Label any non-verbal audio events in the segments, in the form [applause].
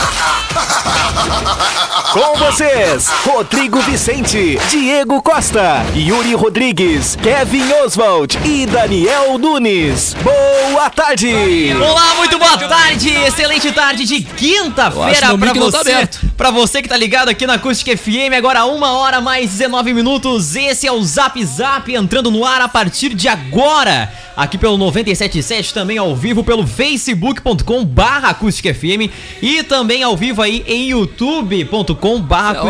[laughs] Com vocês, Rodrigo Vicente, Diego Costa, Yuri Rodrigues, Kevin Oswald e Daniel Nunes. Boa tarde! Olá, muito boa tarde, excelente tarde de quinta-feira pra tá você. Pra você que tá ligado aqui na Acústica FM, agora uma hora mais 19 minutos. Esse é o Zap Zap entrando no ar a partir de agora. Aqui pelo 977, também ao vivo pelo facebook.com barra acústica FM e também ao vivo aí em youtube.com barra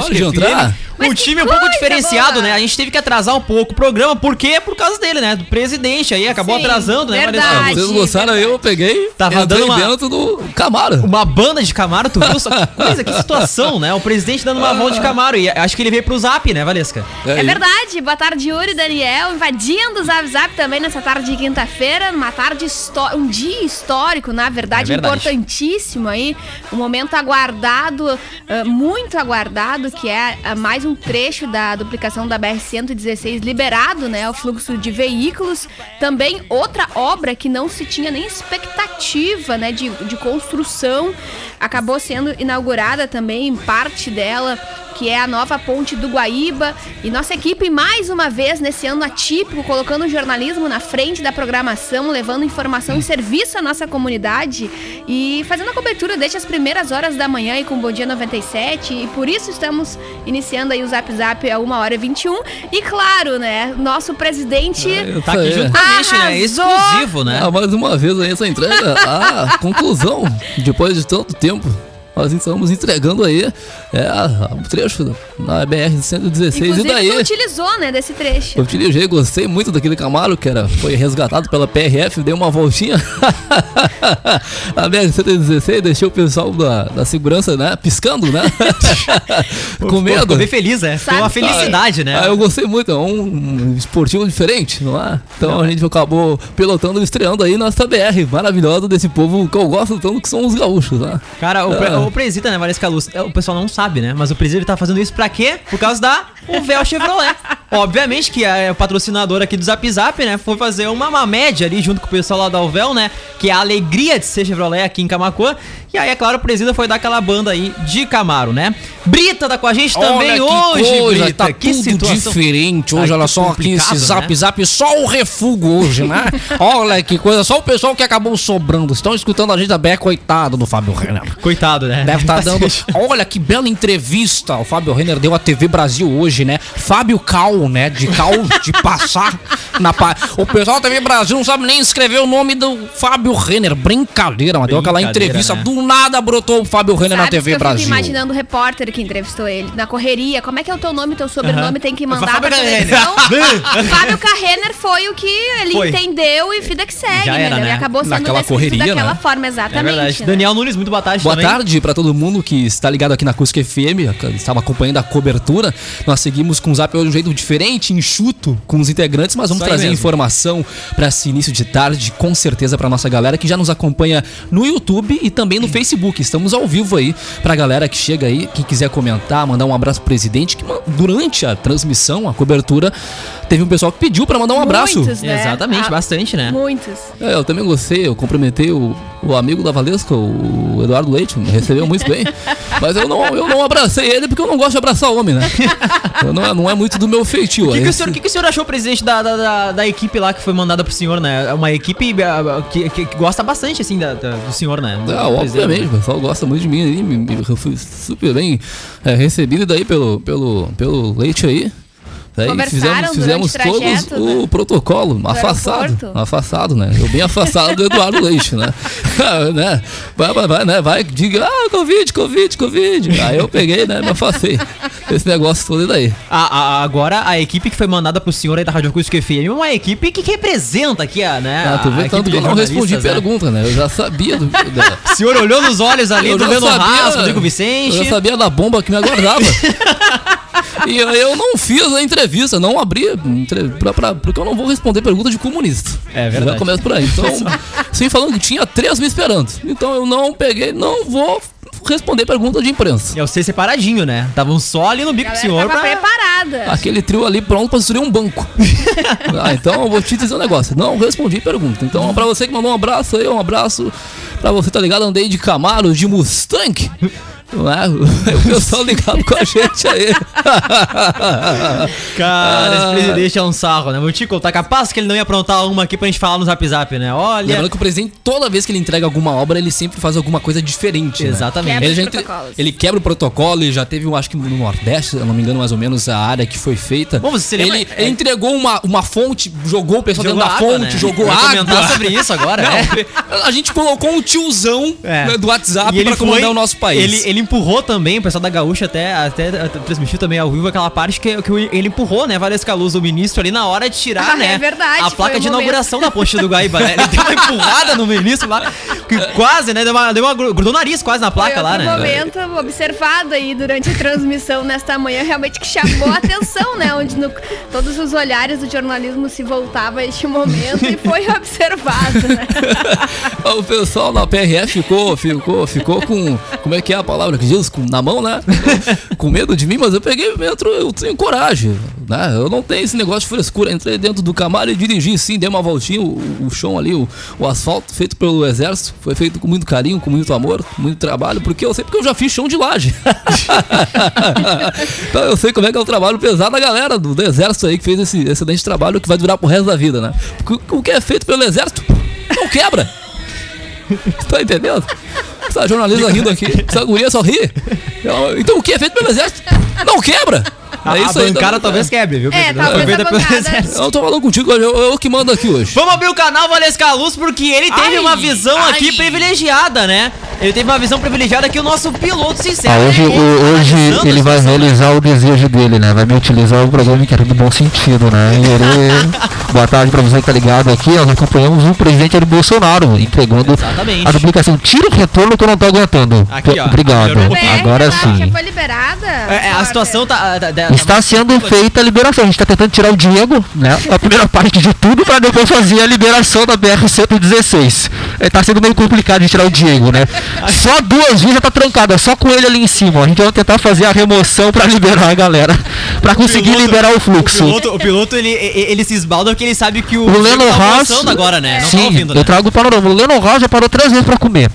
É. Mas O time é um pouco diferenciado, boa. né? A gente teve que atrasar um pouco o programa, por quê? Por causa dele, né? Do presidente aí, acabou Sim, atrasando, né? verdade. Vanessa? Vocês não gostaram, eu peguei, Tava dando uma- dentro do Camaro. Uma banda de Camaro, tu viu só que [laughs] coisa, que situação, né? O presidente dando uma volta de Camaro. E acho que ele veio pro Zap, né, Valesca? É aí. verdade. Boa tarde, Yuri e Daniel. Invadindo o Zap Zap também nessa tarde de quinta-feira. Uma tarde histó- um dia histórico, na verdade, É verdade. importantíssimo aí. Um momento aguardado, ah, muito aguardado, que é mais um trecho da duplicação da BR-116 liberado, né? O fluxo de veículos. Também outra obra que não se tinha nem expectativa, né? De, de construção. Acabou sendo inaugurada também, parte dela que é a nova ponte do Guaíba. E nossa equipe, mais uma vez, nesse ano atípico, colocando o jornalismo na frente da programação, levando informação e serviço à nossa comunidade e fazendo a cobertura desde as primeiras horas da manhã e com o Bom Dia 97. E por isso estamos iniciando aí o Zap Zap a 1 hora e 21. E claro, né, nosso presidente. Isso Tá aqui junto com a gente, né? Exclusivo, né? Ah, mais uma vez aí essa entrega, a [laughs] conclusão, depois de tanto tempo, nós estamos entregando aí é, o trecho na BR-116 e daí... utilizou, né, desse trecho. Eu utilizei, gostei muito daquele Camaro que era, foi resgatado pela PRF, dei uma voltinha na BR-116, deixei o pessoal da, da segurança, né, piscando, né, [laughs] com medo. Ficou bem feliz, né? Foi uma felicidade, né? Ah, eu gostei muito, é um, um esportivo diferente, não é? Então a gente acabou pilotando e estreando aí nossa BR maravilhosa desse povo que eu gosto tanto que são os gaúchos, né? Cara, o, pre- Ah. O Presida, né, Valesca Luz, é, o pessoal não sabe, né? Mas o Presida tá fazendo isso pra quê? Por causa da Uvel Chevrolet. Obviamente que é o patrocinador aqui do Zap Zap, né? Foi fazer uma, uma média ali junto com o pessoal lá da Uvel, né? Que é a alegria de ser Chevrolet aqui em Camacuã. E aí, é claro, o Presida foi dar aquela banda aí de Camaro, né? Brita tá com a gente também que hoje, coisa, Brita. tá que tudo situação. diferente hoje, olha que só aqui esse zap né? zap, só o refugo hoje, né? [laughs] olha que coisa, só o pessoal que acabou sobrando. Estão escutando a gente BR, coitado do Fábio Renner. Coitado, né? Deve estar [laughs] dando. Olha que bela entrevista o Fábio Renner deu à TV Brasil hoje, né? Fábio Cal, né? De Cal, de passar na pa... O pessoal da TV Brasil não sabe nem escrever o nome do Fábio Renner. Brincadeira, mas deu aquela entrevista. né? Do nada brotou o Fábio Renner na Sabes TV que eu Brasil. fico imaginando o repórter que entrevistou ele na correria. Como é que é o teu nome, teu sobrenome? Tem que mandar Fábio pra televisão. [laughs] Fábio Carrener foi o que ele Foi. entendeu e vida que segue, Já né? era, Ele né? acabou sendo Naquela correria, daquela né? forma, É exatamente. verdade. né? Daniel Nunes, muito boa tarde Boa também. tarde para todo mundo que está ligado aqui na Acústica FM, que estava acompanhando a cobertura. Nós seguimos com o Zap hoje de um jeito diferente, enxuto com os integrantes, mas vamos trazer mesmo. informação para esse início de tarde, com certeza para nossa galera que já nos acompanha no YouTube e também no Facebook. Estamos ao vivo aí para a galera que chega aí, quem quiser comentar, mandar um abraço pro presidente, que durante a transmissão, a cobertura, teve um pessoal que pediu para mandar um abraço. Muitos, né? Exatamente, Ah, bastante, né? Muitos. É, eu também gostei, eu cumprimentei o, o amigo da Valesca, o Eduardo Leite, me recebeu muito bem. [laughs] Mas eu não, eu não abracei ele porque eu não gosto de abraçar homem, né? [laughs] Eu não, é- não é muito do meu O que, que, o Esse- senhor, o que, que o senhor achou, presidente, da, da, da, da equipe lá que foi mandada pro senhor, né? É uma equipe ah, que, que, que gosta bastante, assim, da, da- do senhor, né? Do Ah, obviamente, né? o pessoal gosta muito de mim aí, me- fui super bem é, recebido daí pelo, pelo, pelo Leite aí. Daí Conversaram fizemos, fizemos todos trajeto, o né? protocolo, afastado. aeroporto. Afastado, né? Eu bem afastado do Eduardo [laughs] Leite, né? [laughs] né? Vai, vai, vai, né? Vai, diga, ah, Covid, Covid, Covid. Aí eu peguei, né? Me afastei. Esse negócio todo daí. A- a- agora, a equipe que foi mandada pro senhor aí da Rádio Acústica FM é uma equipe que representa aqui, a, né? Ah, tu vê tanto que eu não respondi né? pergunta, né? Eu já sabia do. da- O [laughs] senhor olhou nos olhos ali Eu do sabia- Haas, Rodrigo Eu Vicente. já sabia da bomba que me aguardava. E eu não fiz a entrevista, não abri, entre- pra, pra- porque eu não vou responder pergunta de comunista. É verdade. Já começa por aí. Então, [laughs] sim, falando que tinha três me esperando. Então eu não peguei, não vou responder pergunta de imprensa. É você separadinho, né? Estavam só ali no bico do senhor tava pra... preparada. Aquele trio ali pronto pra destruir um banco. [laughs] ah, então eu vou te dizer um negócio. Não respondi pergunta. Então, pra você que mandou um abraço aí, um abraço pra você, tá ligado? Andei de Camaro, de Mustang. É? O pessoal ligado com a gente aí. [laughs] Cara, esse presidente é um sarro, né? Vou te contar, capaz que ele não ia aprontar uma aqui pra gente falar no zap zap, né? Olha... Lembrando que o presidente, toda vez que ele entrega alguma obra, ele sempre faz alguma coisa diferente. né? Exatamente. Quebra Ele, já entre- ele quebra o protocolo e já teve, eu acho que no Nordeste, se eu não me engano, mais ou menos a área que foi feita. Bom, você lembra- ele, é- ele entregou uma, uma fonte, jogou o pessoal Jogou dentro da água, fonte, né? jogou água. comentar sobre isso agora, Não, é. A gente colocou um tiozão É. né, do WhatsApp E ele pra comandar foi- o nosso país. Ele, ele empurrou também, o pessoal da Gaúcha até, até, transmitiu também ao vivo aquela parte que, que ele empurrou, né, Valesca Luz, o ministro, ali na hora de tirar, Ah, né? é verdade, A placa de momento. inauguração da ponte do Guaíba, né? Ele deu uma empurrada no ministro lá, que quase, né? Deu uma, deu uma gru- grudou o nariz quase na placa Foi lá, né? momento observado aí durante a transmissão nesta manhã, realmente que chamou a atenção, né? Onde no- todos os olhares do jornalismo se voltavam a este momento e foi observado, né? [laughs] o pessoal da PRF ficou, ficou, ficou com. Como é que é a palavra que diz? Com, na mão, né? com medo de mim, mas eu peguei dentro, eu tenho coragem. Né? Eu não tenho esse negócio de frescura. Entrei dentro do Camaro e dirigi sim, dei uma voltinha. O, o chão ali, o, o asfalto feito pelo exército, foi feito com muito carinho, com muito amor, muito trabalho, porque eu sei porque eu já fiz chão de laje. [laughs] então eu sei como é que é o trabalho pesado da galera do, do exército aí que fez esse excelente trabalho que vai durar pro resto da vida, né? Porque o que é feito pelo exército não quebra. [laughs] Tá entendendo? Essa jornalista rindo aqui, essa guria só ri. Ela- Então o que é feito pelo exército não quebra. A, É a isso aí. bancada tá- talvez quebre, viu? É, talvez a bancada-. Eu tô falando contigo, eu, eu que mando aqui hoje. Vamos abrir o canal Valesca Luz porque ele teve Ai, uma visão aqui ai. privilegiada, né? Ele teve uma visão privilegiada que o nosso piloto sincero. Ah, hoje, hoje ele a vai realizar o desejo dele, né? Vai me utilizar o programa que era do bom sentido, né? E ele... [laughs] Boa tarde pra você que tá ligado aqui. Nós acompanhamos o presidente Jair Bolsonaro entregando Exatamente. a duplicação. Tira o retorno que eu não tô aguentando. Aqui, ó. Obrigado. Um. Agora sim. foi liberada? É, é, a situação tá. tá- tá- Está tá- sendo feita a liberação. A gente está tentando tirar o Diego, né? A primeira parte de tudo para depois fazer a liberação da BR-116. Está sendo meio complicado de tirar o Diego, né? Só duas vias já tá trancada, só com ele ali em cima. A gente vai tentar fazer a remoção para liberar a galera, para conseguir piloto- liberar o fluxo. O piloto, o piloto, ele, ele, ele se esbalda porque ele sabe que o. O Leno tá Haas. agora, né? Não sim, tá ouvindo, né? eu trago o panorama. O Leno Haas já parou três vezes pra comer.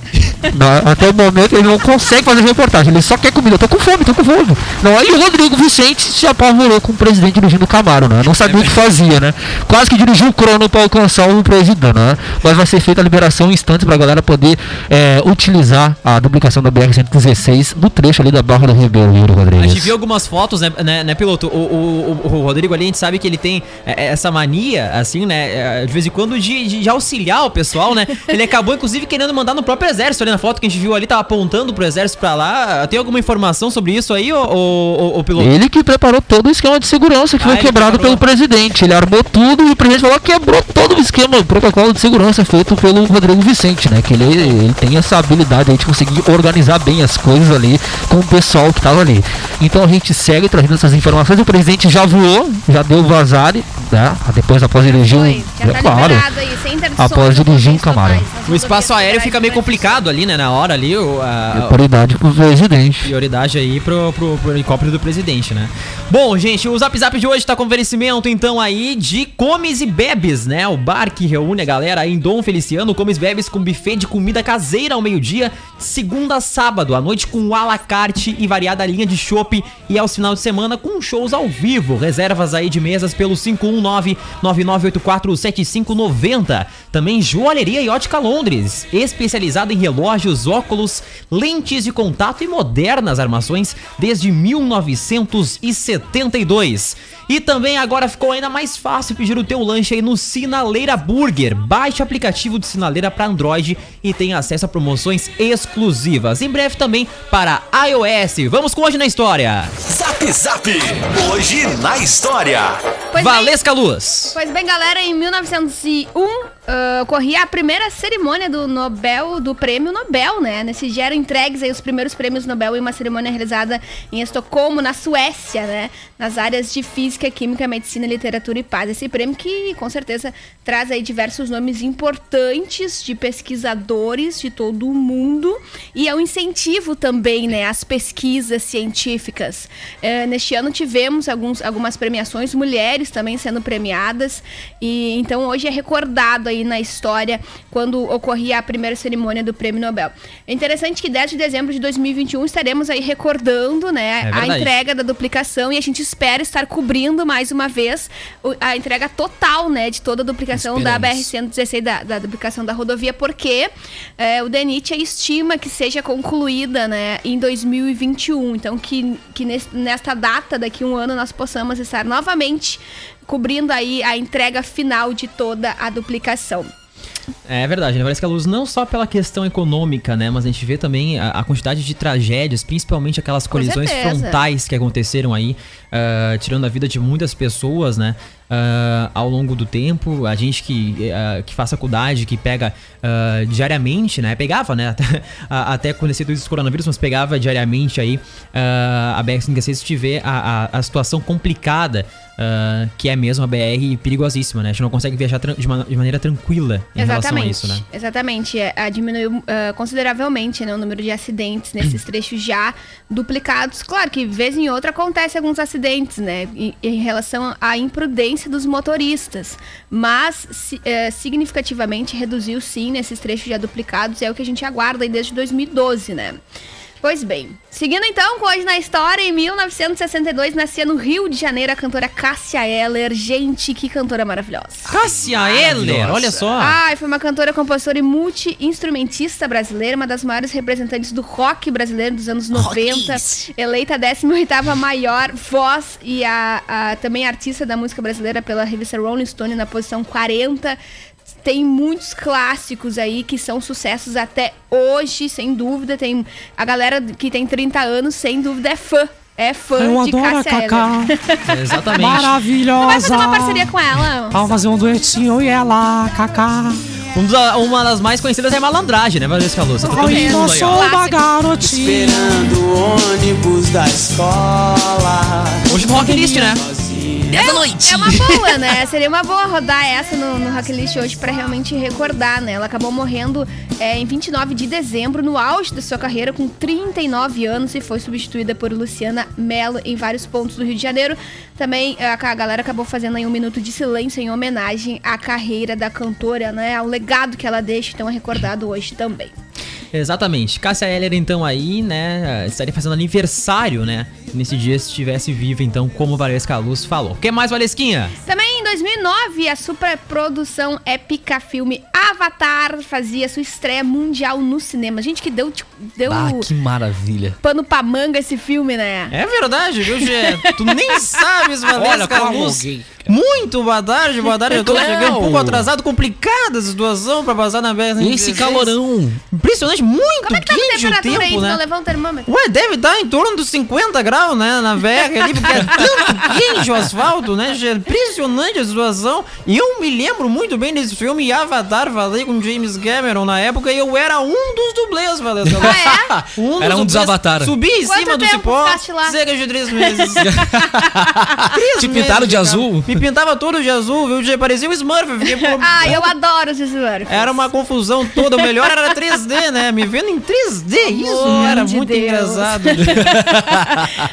Até o momento ele não consegue fazer reportagem. Ele só quer comida. Eu tô com fome, tô com fome. Não, aí o Rodrigo Vicente se apavorou com o presidente dirigindo o Camaro, né? Não sabia o que fazia, né? Quase que dirigiu o crono pra alcançar o presidente, né? Mas vai ser feita a liberação em instantes pra galera poder é, utilizar a duplicação da BR-116 no trecho ali da Barra do Ribeiro, Yuri A gente viu algumas fotos, né, né, né, piloto? O, o, o- o Rodrigo ali, a gente sabe que ele tem é, é, essa mania, assim, né? é, De vez em quando, de, de- de auxiliar o pessoal, né? Ele acabou, inclusive, querendo mandar no próprio exército ali na foto que a gente viu ali, tava apontando pro exército pra lá. Tem alguma informação sobre isso aí, ô, ô, ô, ô, piloto? Ele que preparou todo o esquema de segurança que Ah, foi quebrado preparou. pelo presidente. Ele armou tudo e o presidente falou que quebrou todo o esquema, o protocolo de segurança feito pelo Rodrigo Vicente, né? Que ele, ele tem essa habilidade aí de conseguir organizar bem as coisas ali com o pessoal que tava ali. Então a gente segue trazendo essas informações. O presidente já voou, já deu vazare, né? Depois após dirigir um. Foi, já tá é claro. aí. Após dirigir um totais, nas O espaço aéreo fica meio complicado ali, né? Na hora ali, o, a, a- Prioridade pro presidente. prioridade aí pro, pro, pro helicóptero do presidente, né? Bom, gente, o Zap Zap de hoje tá com oferecimento, então, aí de Comes e Bebes, né? O bar que reúne a galera aí em Dom Feliciano, Comes e Bebes com buffet de comida caseira ao meio-dia, segunda a sábado, à noite com à la carte e variada linha de chopp e aos final de semana com shows ao vivo. Reservas aí de mesas pelo 519-9984-7590. Também joalheria e ótica longa. Londres, especializada em relógios, óculos, lentes de contato e modernas armações desde 1972. E também agora ficou ainda mais fácil pedir o teu lanche aí no Sinaleira Burger. Baixe o aplicativo do Sinaleira para Android e tenha acesso a promoções exclusivas. Em breve também para iOS. Vamos com hoje na história. Zap Zap. Hoje na história. Pois bem, Valesca Luz. Pois bem, galera, em 1901 ah, ocorria a primeira cerimônia do Nobel, do Prêmio Nobel, né? Nesse dia eram entregues aí os primeiros prêmios Nobel em uma cerimônia realizada em Estocolmo, na Suécia, né? Nas áreas de Física, Química, Medicina, Literatura e Paz. Esse prêmio que, com certeza, traz aí diversos nomes importantes de pesquisadores de todo o mundo e é um incentivo também, né? Às pesquisas científicas. Eh, neste ano tivemos alguns, algumas premiações, mulheres também sendo premiadas e então hoje é recordado aí na história quando ocorria a primeira cerimônia do Prêmio Nobel. É interessante que 10 de dezembro de 2021 estaremos aí recordando, né, É a entrega da duplicação e a gente espera estar cobrindo mais uma vez a entrega total, né, de toda a duplicação da Esperamos. BR-116 da, da duplicação da rodovia, porque é, o DENIT estima que seja concluída, né, em 2021. Então que, que nes- nesta data, daqui a um ano, nós possamos estar novamente cobrindo aí a entrega final de toda a duplicação. É verdade, né? Parece que a luz não só pela questão econômica, né? Mas a gente vê também a, a quantidade de tragédias, principalmente aquelas colisões frontais que aconteceram aí, ah, tirando a vida de muitas pessoas, né? Ah, ao longo do tempo, a gente que, ah, que faz faculdade, que pega diariamente, né? Pegava, né? [laughs] Até, até conhecido isso do coronavírus, mas pegava diariamente aí a BR-116 te vê a, a, a situação complicada ah, que é mesmo a BR perigosíssima, né? A gente não consegue viajar de, de maneira tranquila em relação a isso, né? Exatamente. É, diminuiu ah, consideravelmente né, o número de acidentes nesses [clears throat] trechos já duplicados. Claro que, vez em outra, acontece alguns acidentes, né? Em, em relação à imprudência dos motoristas. Mas, si- eh, significativamente, reduziu sim nesses trechos já duplicados. É o que a gente aguarda aí desde 2012, né? Pois bem, seguindo então com hoje na história, em 1962 nascia no Rio de Janeiro a cantora Cássia Eller. Gente, que cantora maravilhosa. Cássia Eller, olha só. Ai, foi uma cantora, compositora e multi-instrumentista brasileira, uma das maiores representantes do rock brasileiro dos anos 90, eleita a 18ª maior voz e a, a- também artista da música brasileira pela revista Rolling Stone na posição 40. Tem muitos clássicos aí que são sucessos até hoje, sem dúvida. Tem a galera que tem 30 anos, sem dúvida, é fã. É fã Eu de adoro a Cássia Cacá. Eller. [laughs] Exatamente. Vai Maravilhosa. fazer uma parceria com ela. Vamos fazer um duetinho e ela, Cacá. Um dos- uma das mais conhecidas é Malandragem, né, Valesca Luz? Tá Ai, eu aí, sou uma garotinha. Esperando o ônibus da escola. Hoje no Rock List, né? É, é uma [laughs] boa, né? Seria uma boa rodar essa no, no Rock List hoje pra realmente recordar, né? Ela acabou morrendo é, em 29 de dezembro, no auge da sua carreira, com 39 anos, e foi substituída por Luciana Mello em vários pontos do Rio de Janeiro. Também é, a, a galera acabou fazendo aí um minuto de silêncio em homenagem à carreira da cantora, né? Ao legado que ela deixa, então é recordado hoje também. Exatamente. Cássia Eller, então, aí, né, estaria fazendo aniversário, né? Nesse dia, se estivesse viva, então, como Valesca Luz falou. O que mais, Valesquinha? Também 2009, a superprodução épica filme Avatar fazia sua estreia mundial no cinema. Gente, que deu, tipo, deu Ah, que maravilha. pano pra manga esse filme, né? É verdade, viu, Gê? tu nem [laughs] sabes, Olha Valesca Luz. alguém- Muito boa tarde, boa tarde. Eu tô Cléo. chegando um pouco atrasado, complicada a situação pra passar na BR. Esse calorão. Impressionante, muito Como é que tá a quente temperatura aí? tempo, Tu né? não levou um termômetro? Ué, deve estar em torno dos 50 graus, né? Na BR ali, porque é tanto quente o asfalto, né? gente? É impressionante a situação. E eu me lembro muito bem desse filme Avatar, falei com James Cameron na época e eu era um dos dublês, Valesca. Ah, [laughs] Um Era um dos. Avatar. Subi em Quanto cima do cipó, cerca de três meses. [laughs] Três Te pintaram meses, de cara. azul? Me pintava todo de azul, viu? Já Parecia um Smurf. eu Fiquei por... [laughs] Ah, eu adoro os Smurfs. Era uma confusão toda. O melhor era 3D, né? Me vendo em 3D. Isso Amor era de muito Deus. engraçado.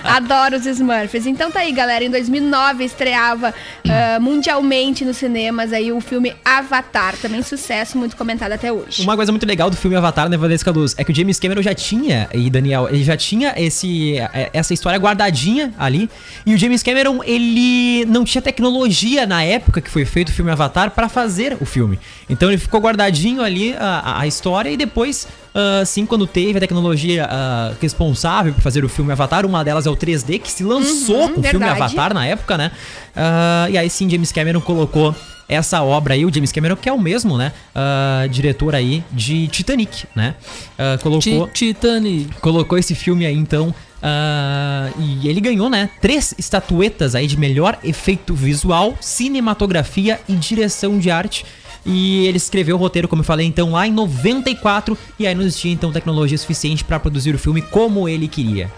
Adoro os Smurfs. Então tá aí, galera. Em 2009 estreava ah, mundialmente nos cinemas aí o filme Avatar. Também sucesso, muito comentado até hoje. Uma coisa muito legal do filme Avatar, né, Valesca Luz, é que o James Cameron já tinha, e Daniel, ele já tinha esse, é, essa história guardadinha ali, e o James Cameron, ele não tinha tecnologia na época que foi feito o filme Avatar pra fazer o filme. Então ele ficou guardadinho ali a- a história e depois, ah, sim, quando teve a tecnologia ah, responsável por fazer o filme Avatar, uma delas é o 3D, que se lançou Uhum, com o filme. Avatar na época, né? Ah, e aí sim, James Cameron colocou essa obra aí, o James Cameron, que é o mesmo, né? ah, diretor aí de Titanic, né? Ah, colocou Titanic. colocou esse filme aí então. ah, e ele ganhou, né? Três estatuetas aí de melhor efeito visual, cinematografia e direção de arte. E ele escreveu o roteiro, como eu falei, então, lá em 94. E aí não existia, então, tecnologia suficiente pra produzir o filme como ele queria.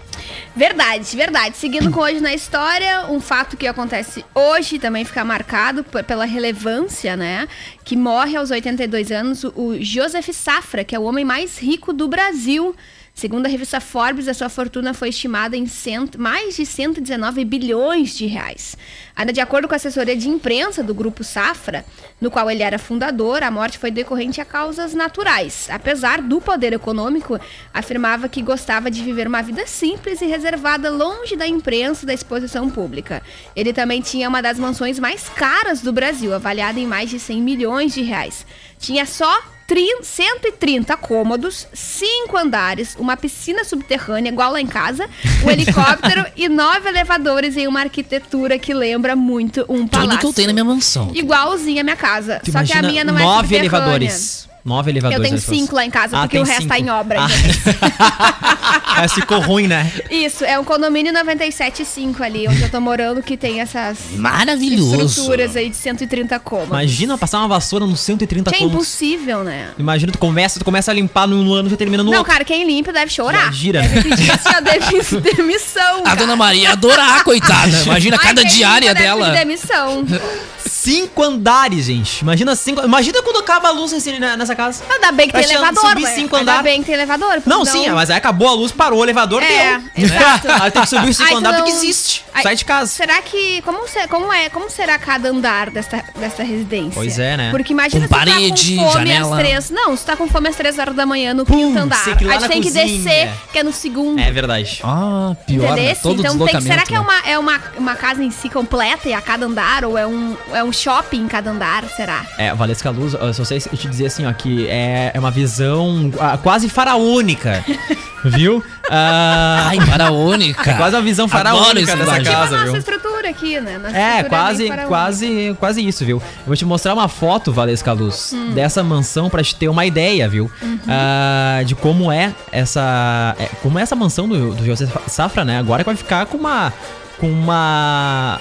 Verdade, verdade. Seguindo com hoje na história, um fato que acontece hoje também fica marcado pela relevância, né? Que morre aos 82 anos o Joseph Safra, que é o homem mais rico do Brasil. Segundo a revista Forbes, a sua fortuna foi estimada em cento, mais de 119 bilhões de reais. Ainda de acordo com a assessoria de imprensa do grupo Safra, no qual ele era fundador, a morte foi decorrente a causas naturais. Apesar do poder econômico, afirmava que gostava de viver uma vida simples e reservada longe da imprensa e da exposição pública. Ele também tinha uma das mansões mais caras do Brasil, avaliada em mais de 100 milhões de reais. Tinha só 30, 130 cômodos, 5 andares, uma piscina subterrânea igual lá em casa, um [laughs] helicóptero e nove elevadores em uma arquitetura que lembra muito um palácio. Tudo que eu tenho na minha mansão. Igualzinha a minha casa. Tu Só que a minha não é nove elevadores. Nove elevadores. Eu tenho cinco lá em casa, Ah, porque o resto tá cinco. em obra. Ah. [laughs] Mas ficou ruim, né? Isso, é um condomínio 97.5 ali, onde eu tô morando, que tem essas Maravilhoso. estruturas aí de 130 cômodos. Imagina passar uma vassoura nos 130 Que é cômodos. impossível, né? Imagina, tu começa, tu começa a limpar no ano e termina no Não, outro. cara, quem limpa deve chorar. Já gira, Deve pedir assim, [laughs] ó, demissão. A cara. dona Maria ia adorar, coitada. Imagina Ai, cada diária deve dela. pedir demissão. [laughs] Cinco andares, gente. Imagina cinco. Imagina quando acaba a luz né, nessa casa. Ainda bem que tem Vai che- elevador, subir ué. cinco Ainda andares. bem que tem elevador. porque Não, senão- sim, mas aí acabou a luz, parou o elevador, É, deu. exato. [laughs] Aí tem que subir os cinco andares, não- tu que existe. Ai, Sai de casa. Será que. Como, como é? Como será cada andar desta, desta residência? Pois é, né? Porque imagina Com se parede, tá com fome janela. às três. Não, se tá com fome às três horas da manhã no Pum, quinto andar. que Aí tem que cozinha. descer, que é no segundo. É verdade. Ah, pior, né? Todo Então tem que, será que é né? uma, é uma, uma casa em si completa e a cada andar? Ou é um, é um shopping em cada andar? Será? É, Valesca Luz, eu só sei te dizer assim, ó, que é, é uma visão ah, quase faraônica, [laughs] viu? Ah, Ai, faraônica. é quase uma visão Adoro faraônica esse dessa casa, Tipo viu? estrutura aqui, né? Nossa É, estrutura quase, faraônica. quase, quase isso, viu? Eu vou te mostrar uma foto, Valesca Luz, Hum. dessa mansão pra te ter uma ideia, viu? Uhum. Ah, de como é essa, é, como é essa mansão do, do José Safra, né? Agora que vai ficar com uma, com uma,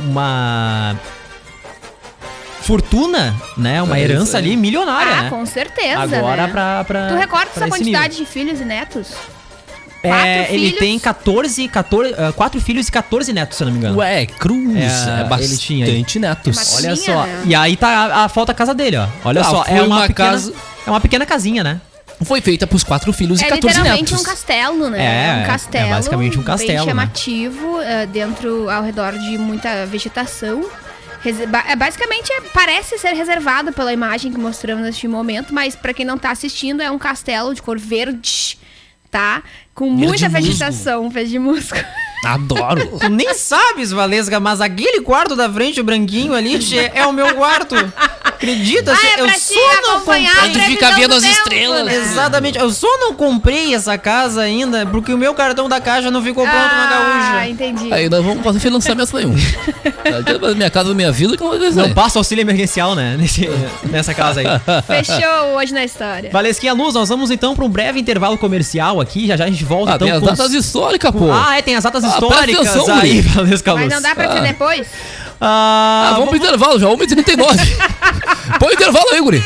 uma fortuna, né? Uma É herança ali milionária, Ah, né? com certeza, Agora né? pra, pra. Tu recorda pra essa quantidade nível. de filhos e netos? É, Quatro ele filhos? tem 14, 14, ah, 4 filhos e 14 netos, se eu não me engano. Ué, cruz. É, É, ele bastante tinha aí. netos. Mas- Olha Tinha, só. né? E aí tá a, a foto da casa dele, ó. Olha Ah, só, é uma, uma pequena, casa- É uma pequena casinha, né? Foi feita pros quatro filhos e É 14 literalmente netos. um castelo, né? É, um é castelo. basicamente um castelo, Bem né? chamativo, eh, dentro, ao redor de muita vegetação. É, basicamente, é- parece ser reservado pela imagem que mostramos neste momento, mas pra quem não tá assistindo, é um castelo de cor verde, tá? Com muita musgo. vegetação, verde musgo. Adoro. [laughs] Tu nem sabes, Valesca, mas aquele quarto da frente, o branquinho ali, é o meu quarto. Acredita? Ah, é eu só não acompanhar comprei. a fica previsão vendo do as tempo, estrelas. né? Exatamente, eu só não comprei essa casa ainda porque o meu cartão da caixa não ficou pronto na Ah, gaúcha. entendi. Aí nós vamos fazer financiamento nenhum. [laughs] Minha casa, minha vida, que não vai Não passa auxílio emergencial, né? Nesse, [laughs] nessa casa aí. Fechou hoje na história. Valesquinha Luz, nós vamos então para um breve intervalo comercial aqui. Já já a gente volta Ah, então tem as com datas históricas, pô. Ah, é, tem as datas Ah, históricas atenção, aí. Valesca Luz. Mas não dá pra ser depois? Ah, Ah, vamos pro intervalo já, 1h39. [laughs] Põe o intervalo aí, guri.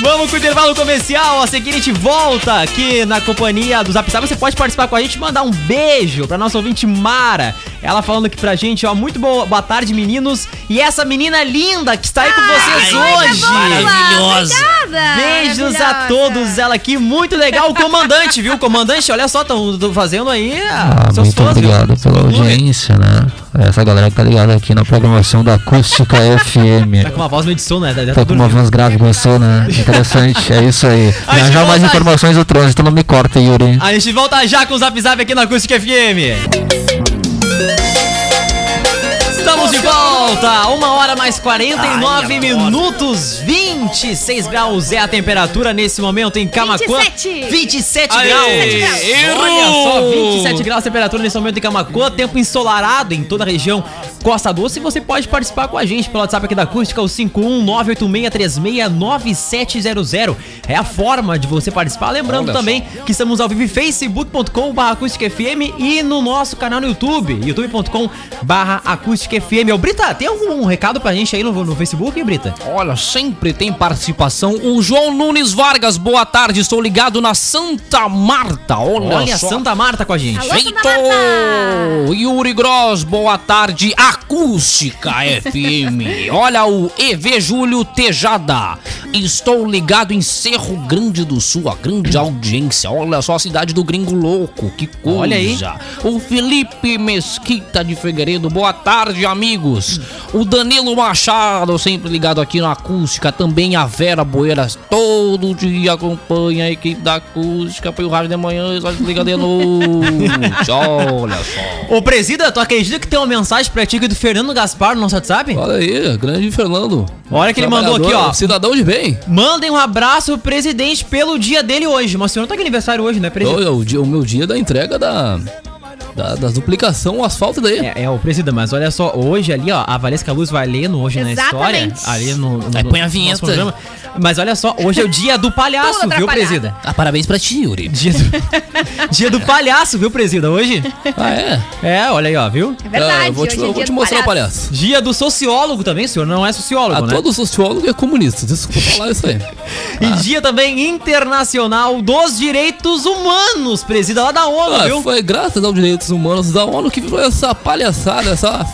Vamos com o intervalo comercial. A seguir a gente volta aqui na companhia do Zap Zap. Você pode participar com a gente, mandar um beijo pra nossa ouvinte Mara. Ela falando aqui pra gente, ó, muito boa, boa tarde, meninos. E essa menina linda que está aí com vocês hoje. Maravilhosa. Obrigada! Beijos a todos, ela aqui, muito legal. O comandante, viu? O comandante, olha só, estão fazendo aí ah, Ah, seus muito fãs, viu? obrigado pela audiência, né? Essa galera que tá ligada aqui na programação da Acústica Tá FM. com uma voz meio de sono, né? Já Tá com uma voz grave, gostou, né? [laughs] Interessante, é isso aí. Já já mais informações do trânsito, não me corta, Yuri. A gente volta já com o Zap Zap aqui na Acústica FM. Volta! Uma hora mais 49 minutos, 26 graus é a temperatura nesse momento em Camacuã. 27. 27 Aê, graus! errou! Olha só, 27 graus a temperatura nesse momento em Camacuã, tempo ensolarado em toda a região Costa Doce. Você pode participar com a gente pelo WhatsApp aqui da Acústica, o 51986369700. É a forma de você participar. Lembrando Olha também que estamos ao vivo em facebook.com.br acústica FM e no nosso canal no YouTube, youtube.com.br acústica FM. Ô, Brita, tem algum recado pra gente aí no, no Facebook, Brita? Olha, sempre tem participação. O João Nunes Vargas, boa tarde. Estou ligado na Santa Marta. Olha, Olha, só. Santa Marta com a gente. Alô, Feito! Marta! Yuri Gross, boa tarde. Acústica FM. Olha o EV Júlio Tejada. Estou ligado em Cerro Grande do Sul, a grande audiência. Olha só a cidade do Gringo Louco, que coisa. Olha aí. O Felipe Mesquita de Figueiredo, boa tarde, amigos. O Danilo Machado, sempre ligado aqui na Acústica. Também a Vera Boeiras, todo dia acompanha a equipe da Acústica. Põe o rádio de manhã e só desliga de noite. [laughs] Olha só. Ô, Presida, tu acredita que tem uma mensagem pra ti aqui do Fernando Gaspar no nosso WhatsApp? Olha aí, grande Fernando. Olha que ele mandou aqui, ó. Cidadão de bem. Mandem um abraço presidente pelo dia dele hoje. Mas o senhor não tá de aniversário hoje, né, presidente? Olha, o, dia- o meu dia da entrega da, da, das duplicação, o asfalto daí. É, é o presidente, mas olha só, hoje ali, ó, a Valesca Luz vai lendo hoje na história. Exatamente. Ali no. no Aí põe a vinheta. programa. Mas olha só, hoje é o dia do palhaço, viu, presida? Ah, parabéns pra ti, Yuri. Dia do, [laughs] dia do palhaço, viu, presida? Hoje? Ah, é? É, olha aí, ó, viu? É verdade, Ah, eu vou te, hoje é eu vou dia te mostrar o palhaço. palhaço. Dia do sociólogo também, senhor não é sociólogo, Ah, né? todo sociólogo é comunista. Desculpa falar isso aí. [laughs] E dia também internacional dos direitos humanos, presida lá da ONU, Ah, viu? foi graças aos direitos humanos da ONU que virou essa palhaçada, essa,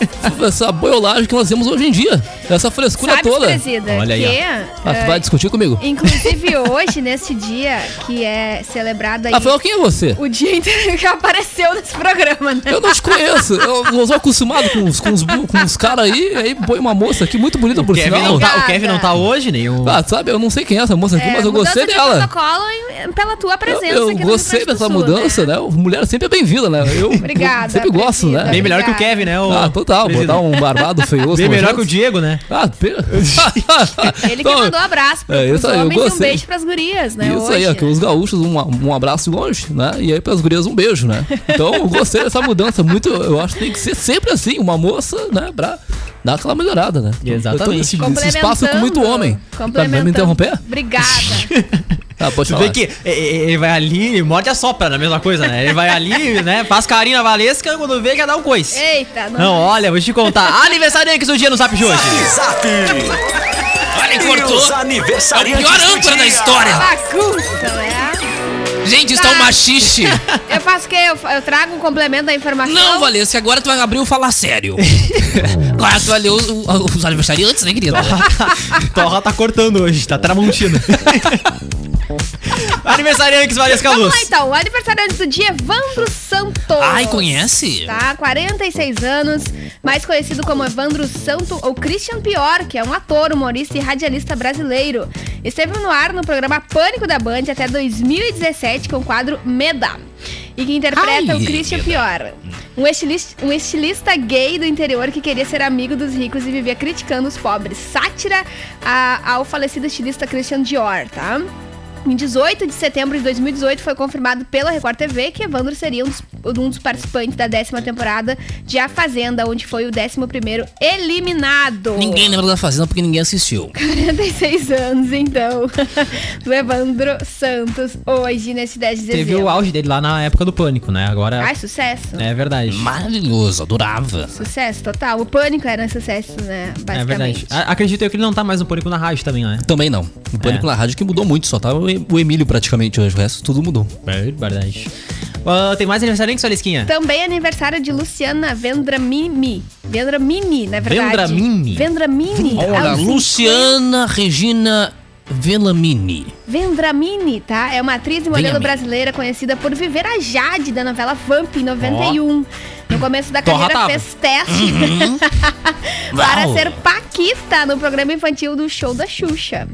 essa boiolagem que nós temos hoje em dia. Essa frescura Sabe, toda. presida, Olha aí, que... Ah, tu eh, vai discutir comigo? Inclusive [laughs] hoje, nesse dia que é celebrado aí Rafael, quem é você? o dia inteiro que apareceu nesse programa, né? Eu não te conheço. Eu não sou acostumado com os, com os, com os caras aí. Aí põe uma moça aqui muito bonita por Kevin sinal. não tá, o. Kevin não tá hoje, nem o. Ah, sabe, eu não sei quem é essa moça aqui, É, mas eu gostei de dela. protocolo pela tua Eu, presença eu aqui no gostei dessa Sul, mudança, né? Mulher sempre é bem-vinda, né? Eu [laughs] Obrigada, sempre gosto, né? Bem melhor que o Obrigada. Kevin, né? O Ah, total. presida. Botar um barbado feioso. [laughs] Bem melhor que o. Diego, né? Ah. [laughs] Ele que Então, mandou abraço pro, é, pros isso aí, eu homens e um beijo pras gurias, né? Isso aí, hoje. aqui os gaúchos, um, um abraço longe, né? E aí pras gurias um beijo, né? Então eu gostei dessa mudança. Muito, eu acho que tem que ser sempre assim, uma moça, né? Pra dar aquela melhorada, né? Exatamente. Eu tô nesse, nesse espaço com muito homem. Tá, Complementando. me interromper? Obrigada. [laughs] Ah, pode Tu falar. vê que é, é, ele vai ali e morde a sopra, na mesma coisa, né? Ele vai ali, né? Faz carinho na Valesca, quando vê, quer dar um coice. Eita, não. Não, olha, vou te contar. [laughs] Aniversariante do dia no Zap de hoje. Zap! Olha, E cortou. É o pior âncora da história. Bagunça, né? Gente, está um machixe. [laughs] Eu faço o quê? Eu, eu trago um complemento da informação? Não, Valência, agora tu vai abrir o Falar Sério. [laughs] Agora tu vai ler os, aniversariantes, né, querida? [laughs] Torra tá cortando hoje, tá tramontina. [laughs] Aniversariante Valesca Vamos Luz. lá então, o aniversariante do dia é Evandro Santos. Ai, conhece? Tá, 46 anos, mais conhecido como Evandro Santo ou Christian Pior, que é um ator, humorista e radialista brasileiro. Esteve no ar no programa Pânico da Band até 2017 com o quadro Meda. E que interpreta Ai, o Christian. Pior. Um estilista, um estilista gay do interior que queria ser amigo dos ricos e vivia criticando os pobres. Sátira a- ao falecido estilista Christian Dior, tá? Em 18 de setembro de 2018 foi confirmado pela Record TV que Evandro seria um dos, um dos participantes da décima temporada de A Fazenda, onde foi o 11º eliminado. Ninguém lembra da Fazenda porque ninguém assistiu. [laughs] 46 anos, então, [laughs] do Evandro Santos, hoje, nesse 10 de dezembro. Teve o auge dele lá na época do pânico, né? Agora. Ai, sucesso. É verdade. Maravilhoso, adorava. Sucesso total. O Pânico era um sucesso, né? É Basicamente. verdade. A- Acredito eu que ele não tá mais no pânico na rádio também, né? Também não. O Pânico É. na rádio que mudou muito, só tá o Emílio praticamente hoje. O resto tudo mudou. É verdade. Ah, tem mais aniversariante, Valesquinha? Também é aniversário de Luciana Vendramini. Vendramini, na verdade. Vendramini? Vendramini. Olha, Luciana Regina Velamini. Vendramini, tá? É uma atriz e modelo brasileira conhecida por viver a Jade da novela Vamp em 91. No começo da Torra carreira tava. fez teste [laughs] para Uau. ser Paquita no programa infantil do show da Xuxa.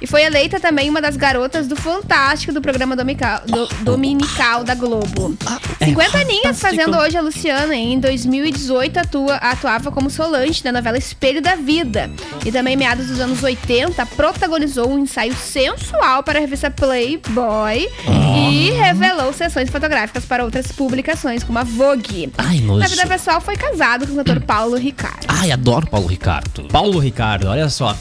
E foi eleita também uma das garotas do Fantástico do programa dominical, do- dominical da Globo. 50 aninhas fazendo hoje a Luciana. Em 2018 atua, atuava como Solange na novela Espelho da Vida. E também meados dos anos 80 protagonizou um ensaio sensual para a revista Playboy e revelou sessões fotográficas para outras publicações, como a Vogue. Ai, nojo. Na vida pessoal foi casado com o cantor Paulo Ricardo. Ai, adoro Paulo Ricardo. Paulo Ricardo, olha só.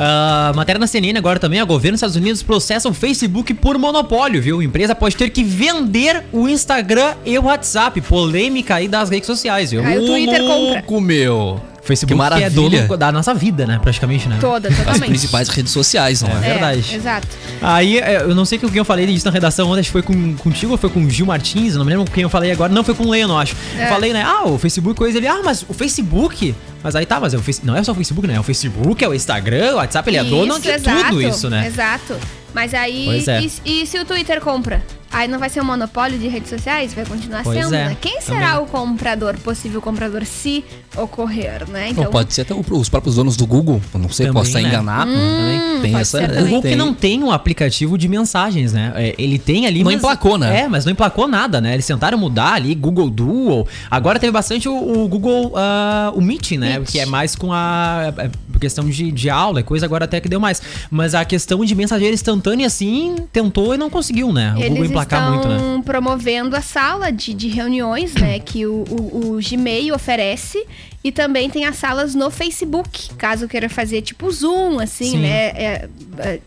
Ah, matéria na CNN agora também, o governo dos Estados Unidos processa o Facebook por monopólio, viu? A empresa pode ter que vender o Instagram e o WhatsApp. Polêmica aí das redes sociais, viu? Aí o Twitter compra. Louco, meu. Facebook Que maravilha. é dono da nossa vida, né? Praticamente, né? Toda, As totalmente. principais redes sociais, não é? É. verdade. exato. Aí, é, eu não sei com quem eu falei disso na redação ontem, acho que foi com, contigo ou foi com o Gil Martins, eu não me lembro com quem eu falei agora. Não, foi com o Leno, acho. É. Eu falei, né? Ah, o Facebook, coisa. Ele, ah, mas o Facebook. Mas aí tá, mas é o Face- não é só o Facebook, né? É o Facebook, é o Instagram, o WhatsApp, ele é dono de tudo isso, né? Exato. Mas aí, Pois é. e, e se o Twitter compra? Aí não vai ser um monopólio de redes sociais? Vai continuar Pois sendo, é, né? Quem será o comprador, possível comprador, se ocorrer, né? Ou pode ser até os próprios donos do Google. Não sei, Também, posso estar né? enganado. Hum, tem essa. O. Google que não tem um aplicativo de mensagens, né? É, Ele tem ali. Não mas- emplacou, né? É, mas não emplacou nada, né? Eles tentaram mudar ali, Google Duo. Agora teve bastante o, o Google, ah, o Meet, né? Meet. Que é mais com a, a questão de, de aula, coisa agora até que deu mais. Mas a questão de mensageiro instantânea, assim, tentou e não conseguiu, né? O Google Eles emplacar estão muito, né? promovendo a sala de, de reuniões, né? Que o, o, o Gmail oferece. E também tem as salas no Facebook, caso queira fazer tipo Zoom, assim, Sim. né? É, é,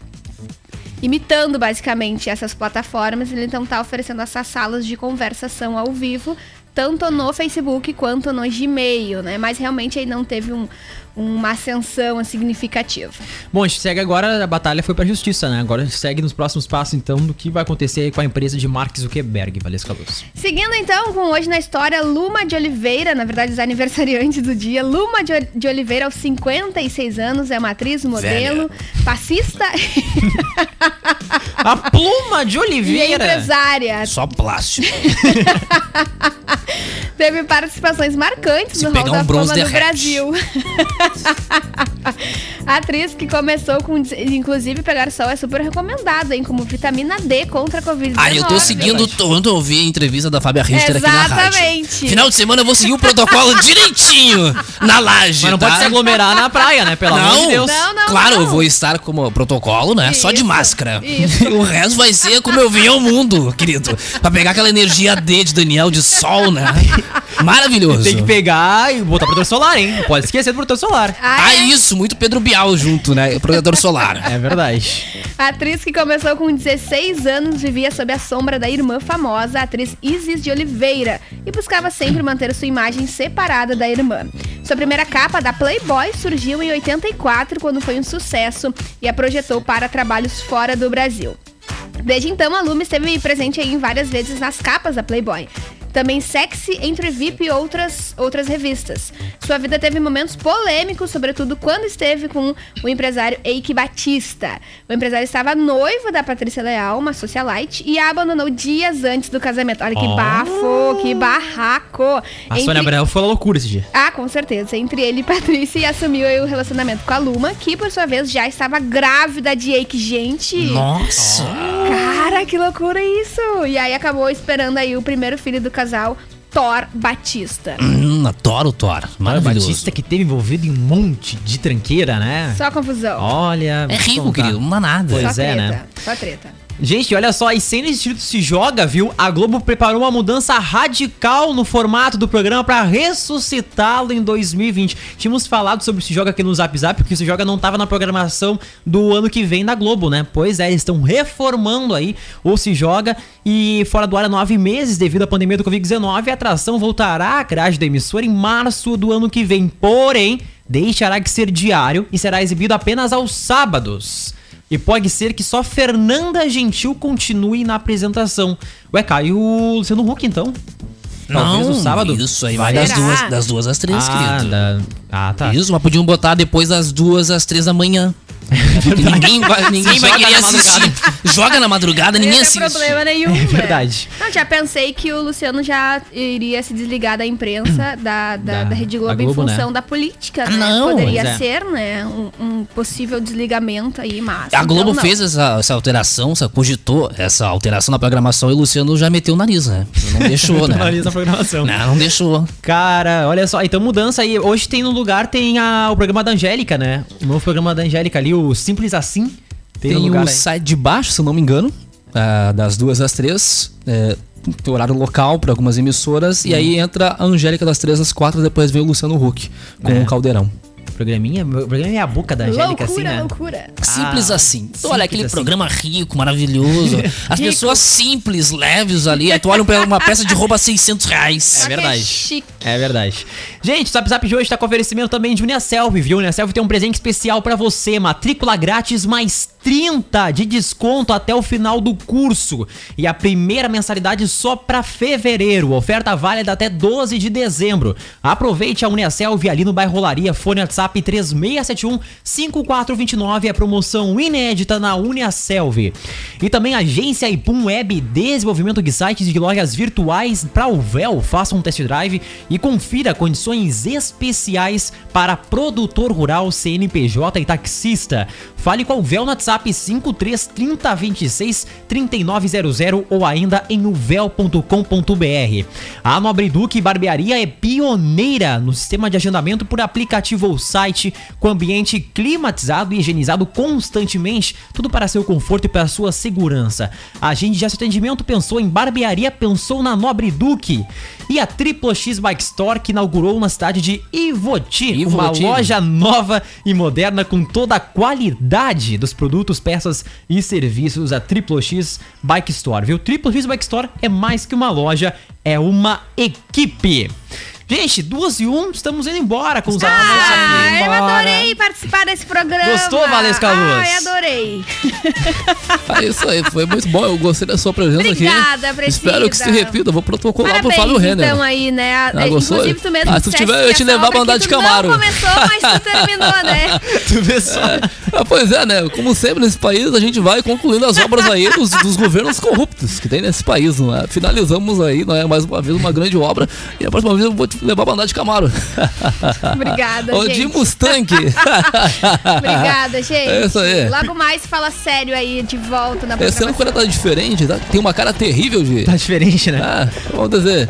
imitando basicamente essas plataformas, ele então tá oferecendo essas salas de conversação ao vivo, tanto no Facebook quanto no Gmail, né? Mas realmente aí não teve um, uma ascensão significativa. Bom, a gente segue agora, a batalha foi pra justiça, né? Agora a gente segue nos próximos passos, então, do que vai acontecer com a empresa de Mark Zuckerberg, Valesca Luz. Seguindo então com hoje na história, Luma de Oliveira, na verdade os aniversariantes do dia, Luma de, de Oliveira aos 56 anos, é uma atriz, modelo, passista A pluma de e Oliveira! empresária. Só plástico. [laughs] Teve participações marcantes Se no Hall da um bronze, Fama do. Brasil. [laughs] [laughs] Atriz que começou com, inclusive, pegar sol é super recomendado, hein, como vitamina D contra a Covid-19. Ah, eu tô seguindo quando eu vi a entrevista da Fábia Richter aqui na rádio. Exatamente. Final de semana eu vou seguir o protocolo [laughs] direitinho na laje, Mas não tá? pode se aglomerar na praia, né? Pelo amor de Não, Deus. Não, não, claro, não. eu vou estar como protocolo, né? Só de Isso, máscara. isso. O resto vai ser como eu vim ao mundo, querido. Pra pegar aquela energia D de Daniel de sol, né? [laughs] Maravilhoso. Tem que pegar e botar protetor solar, hein? Não pode esquecer do protetor solar. Ah, Ah, é. isso, muito Pedro Bial junto, né? Protetor solar. É verdade. A atriz que começou com 16 anos vivia sob a sombra da irmã famosa, a atriz Isis de Oliveira, e buscava sempre manter sua imagem separada da irmã. Sua primeira capa da Playboy surgiu em 84, quando foi um sucesso e a projetou para trabalhos fora do Brasil. Desde então, a Luma esteve presente aí em várias vezes nas capas da Playboy. Também Sexy, Entre VIP e outras, outras revistas. Sua vida teve momentos polêmicos, sobretudo quando esteve com o empresário Eike Batista. O empresário estava noivo da Patrícia Leal, uma socialite, e a abandonou dias antes do casamento. Olha que Oh. bafo, que barraco. A Entre- Sônia Abraão foi uma loucura esse dia. ah, com certeza. Entre ele e Patrícia e assumiu aí o relacionamento com a Luma, que por sua vez já estava grávida de Eike. Gente, Nossa. cara, que loucura isso! E aí acabou esperando aí o primeiro filho do casal, Thor Batista. Hum, adoro o Thor. Mara Maravilhoso. Batista que teve envolvido em um monte de tranqueira, né? Só confusão. Olha. É rico, contar. querido. Não dá nada. Pois Só é, treta. né? Só treta. Gente, olha só, e sem distrito se joga, viu? A Globo preparou uma mudança radical no formato do programa pra ressuscitá-lo em 2020. Tínhamos falado sobre Se Joga aqui no Zap Zap, porque Se Joga não tava na programação do ano que vem da Globo, né? Pois é, eles estão reformando aí o Se Joga e fora do ar há nove meses devido à pandemia do Covid-19, a atração voltará à grade da emissora em março do ano que vem. Porém, deixará de ser diário e será exibido apenas aos sábados. E pode ser que só Fernanda Gentil continue na apresentação. Ué, cai o Luciano Huck, então? Talvez no sábado? Isso aí vai das duas, das duas às três, ah, querido. da- ah, tá. Isso, mas podiam botar depois das duas às três da manhã. [laughs] ninguém vai, ninguém vai querer na assistir. Joga na madrugada, Não ninguém ia ter assiste. problema nenhum. É né? verdade. Não, já pensei que o Luciano já iria se desligar da imprensa [clears throat] da, da, Da- da Rede Globo, da Globo, em função né? da política, né? não, Poderia é. ser, né? Um, um possível desligamento aí, mas. A Globo então não. fez essa, essa alteração, essa, cogitou essa alteração na programação e o Luciano já meteu o nariz, né? Não [laughs] deixou, né? Analisa a programação. Não, não deixou. Cara, olha só, então mudança aí. Hoje tem no lugar, tem a, o programa da Angélica, né? O novo programa da Angélica ali, o Simples Assim. Tem, lugar o site de baixo, se eu não me engano, ah, das duas às três. É, tem horário local para algumas emissoras. E aí entra a Angélica das três às quatro, depois vem o Luciano Huck com É. o Caldeirão. Programinha, o programa é a boca da Angélica, Loucura, assim, né? loucura. Simples Ah, assim. Tu simples olha aquele assim. programa rico, maravilhoso. [laughs] As Rico. pessoas simples, leves ali. Aí tu olha uma peça de roupa 600 reais. Só que verdade. chique. É verdade. Gente, o Zap Zap de hoje tá com oferecimento também de Uniaselv, viu? Uniaselv tem um presente especial pra você, matrícula grátis mais 30 de desconto até o final do curso. E a primeira mensalidade só pra fevereiro. Oferta válida até 12 de dezembro. Aproveite a Uniaselv ali no bairro Rolaria, fone WhatsApp 3671 5429, é promoção inédita na Uniaselv. E também agência Ipum Web, desenvolvimento de sites e de lojas virtuais para o véu. Faça um test drive e confira condições especiais para produtor rural, CNPJ e taxista. Fale com o véu no WhatsApp 53 30 26 3900 ou ainda em uvel.com.br. A Nobre Duque Barbearia é pioneira no sistema de agendamento por aplicativo ou site, com ambiente climatizado e higienizado constantemente, tudo para seu conforto e para sua segurança. A gente de atendimento pensou em barbearia, pensou na Nobre Duque. E a Triplo X Bike Store que inaugurou na cidade de Ivoti, uma loja nova e moderna com toda a qualidade dos produtos, peças e serviços da Triplo X Bike Store, viu? Triplo X Bike Store é mais que uma loja, é uma equipe. Gente, duas e um, estamos indo embora com os alunos Ah, eu adorei participar desse programa. Gostou, Valesca Luz? Ai, adorei. [laughs] É isso aí, foi muito bom. Eu gostei da sua presença Obrigada, aqui. Priscila. Espero que se repita. Vou protocolar pro Parabéns, Fábio Renner. então, aí, né? Ah, gostou? Inclusive, tu mesmo Ah, se tu tiver, eu te levar pra obra andar de tu Camaro. Não começou, mas tu terminou, né? [laughs] Tu vê só. Ah, pois é, né? Como sempre nesse país, a gente vai concluindo as obras aí dos, dos governos corruptos que tem nesse país, não é? Finalizamos aí, não é? Mais uma vez, uma grande obra. E a próxima vez eu vou te levar pra andar de Camaro. Obrigada, [laughs] Ou de gente. Mustang. [laughs] Obrigada, gente. É isso aí. Logo mais fala sério aí, de volta na Esse ano o cara tá diferente, tá? Tem uma cara terrível de. Tá diferente, né? Ah, vamos dizer.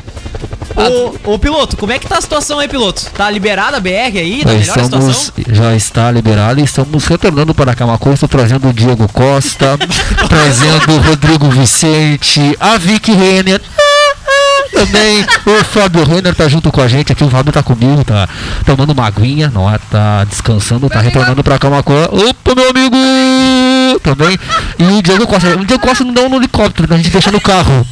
Ô, ô, piloto, como é que tá a situação aí, piloto? Tá liberada a BR aí? Tá Nós melhor a estamos, situação? já está liberado e estamos retornando para Camacuã. Estou trazendo o Diego Costa, [laughs] trazendo o Rodrigo Vicente, a Vicky Renner. Também o Fábio Renner tá junto com a gente aqui. O Fábio tá comigo, tá tomando uma aguinha, não é? Tá descansando, tá retornando pra Camacuã. Opa, meu amigo! Também. E o Diego Costa. O Diego Costa não dá um helicóptero, a gente deixa no carro.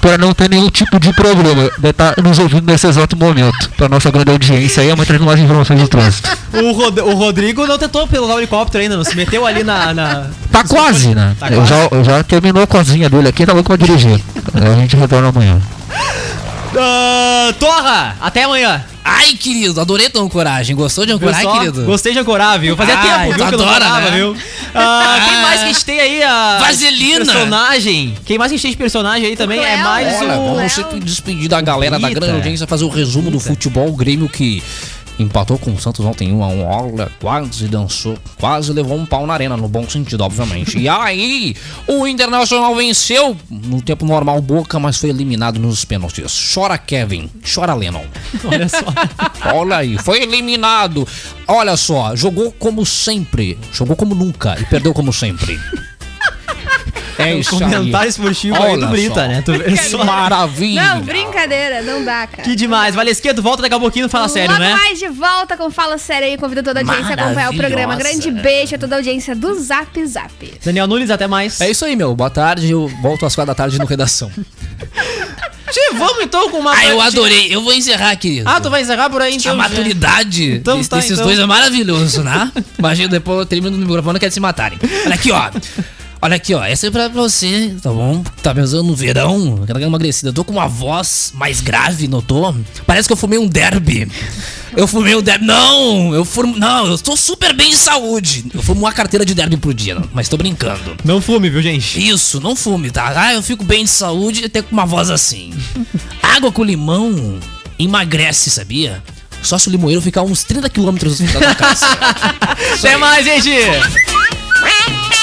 Para não ter nenhum tipo de problema. Deve estar nos ouvindo nesse exato momento. Para nossa grande audiência aí, amanhã trazendo mais informações de trânsito. O, Rod- o Rodrigo não tentou pilotar o helicóptero ainda, não se meteu ali na. na- Tá quase, né? Tá eu, quase. já, eu já terminou a cozinha dele aqui, tá louco pra dirigir. A gente retorna amanhã. Ah, Torra! Até amanhã! Ai, querido, adorei tua coragem. Gostou de ancorar, querido? Gostei de ancorar, viu? Fazia Ai, tempo, viu, que eu adora, ancorava, né? viu? Ah, quem [laughs] mais que a gente tem aí? A Vaselina. Personagem. Quem mais que a gente tem de personagem aí também é mais o... vamos se despedir da galera da Eita. grande audiência, fazer o resumo do futebol. O Grêmio que empatou com o Santos ontem 1 a 1 Olha, quase dançou, quase levou um pau na arena, no bom sentido, obviamente. E aí, o Internacional venceu no tempo normal Boca, mas foi eliminado nos pênaltis. Chora Kevin, chora Lennon. Olha só. [laughs] Olha aí, foi eliminado. Olha só, jogou como sempre, jogou como nunca e perdeu como sempre. É isso aí. Comentário esportivo aí Olha do Brita, só. né? Tu vê só. Maravilha. Não, brincadeira, não dá, cara. Que demais. Valesquinha, tu volta daqui a pouquinho, fala sério, Logo né? mais de volta com Fala Sério aí, convido toda a audiência a acompanhar o programa. Grande beijo a toda a audiência do Zap Zap. Daniel Nunes, até mais. É isso aí, meu. Boa tarde. Eu volto às quatro da tarde no Redação. [laughs] Tchê, vamos então com uma... Ah, eu adorei. Eu vou encerrar, querido. Ah, tu vai encerrar por aí A então? maturidade Então desse- tá, desses então. dois é maravilhoso, né? Imagina, depois eu termino no microfone e quero se matarem. Olha aqui, ó. Olha aqui, ó. Essa é pra, você, tá bom? Tá pensando no verão, quero dar uma emagrecida. Eu tô com uma voz mais grave, notou? Parece que eu fumei um derby. Eu fumei um derby. Não, eu fumo. Não, eu tô super bem de saúde. Eu fumo uma carteira de derby por dia, mas tô brincando. Não fume, viu, gente? Isso, não fume, tá? Ah, eu fico bem de saúde e tenho com uma voz assim. Água com limão emagrece, sabia? Só se o limoeiro ficar uns 30 quilômetros da tua casa. [laughs] Até mais, gente! [laughs]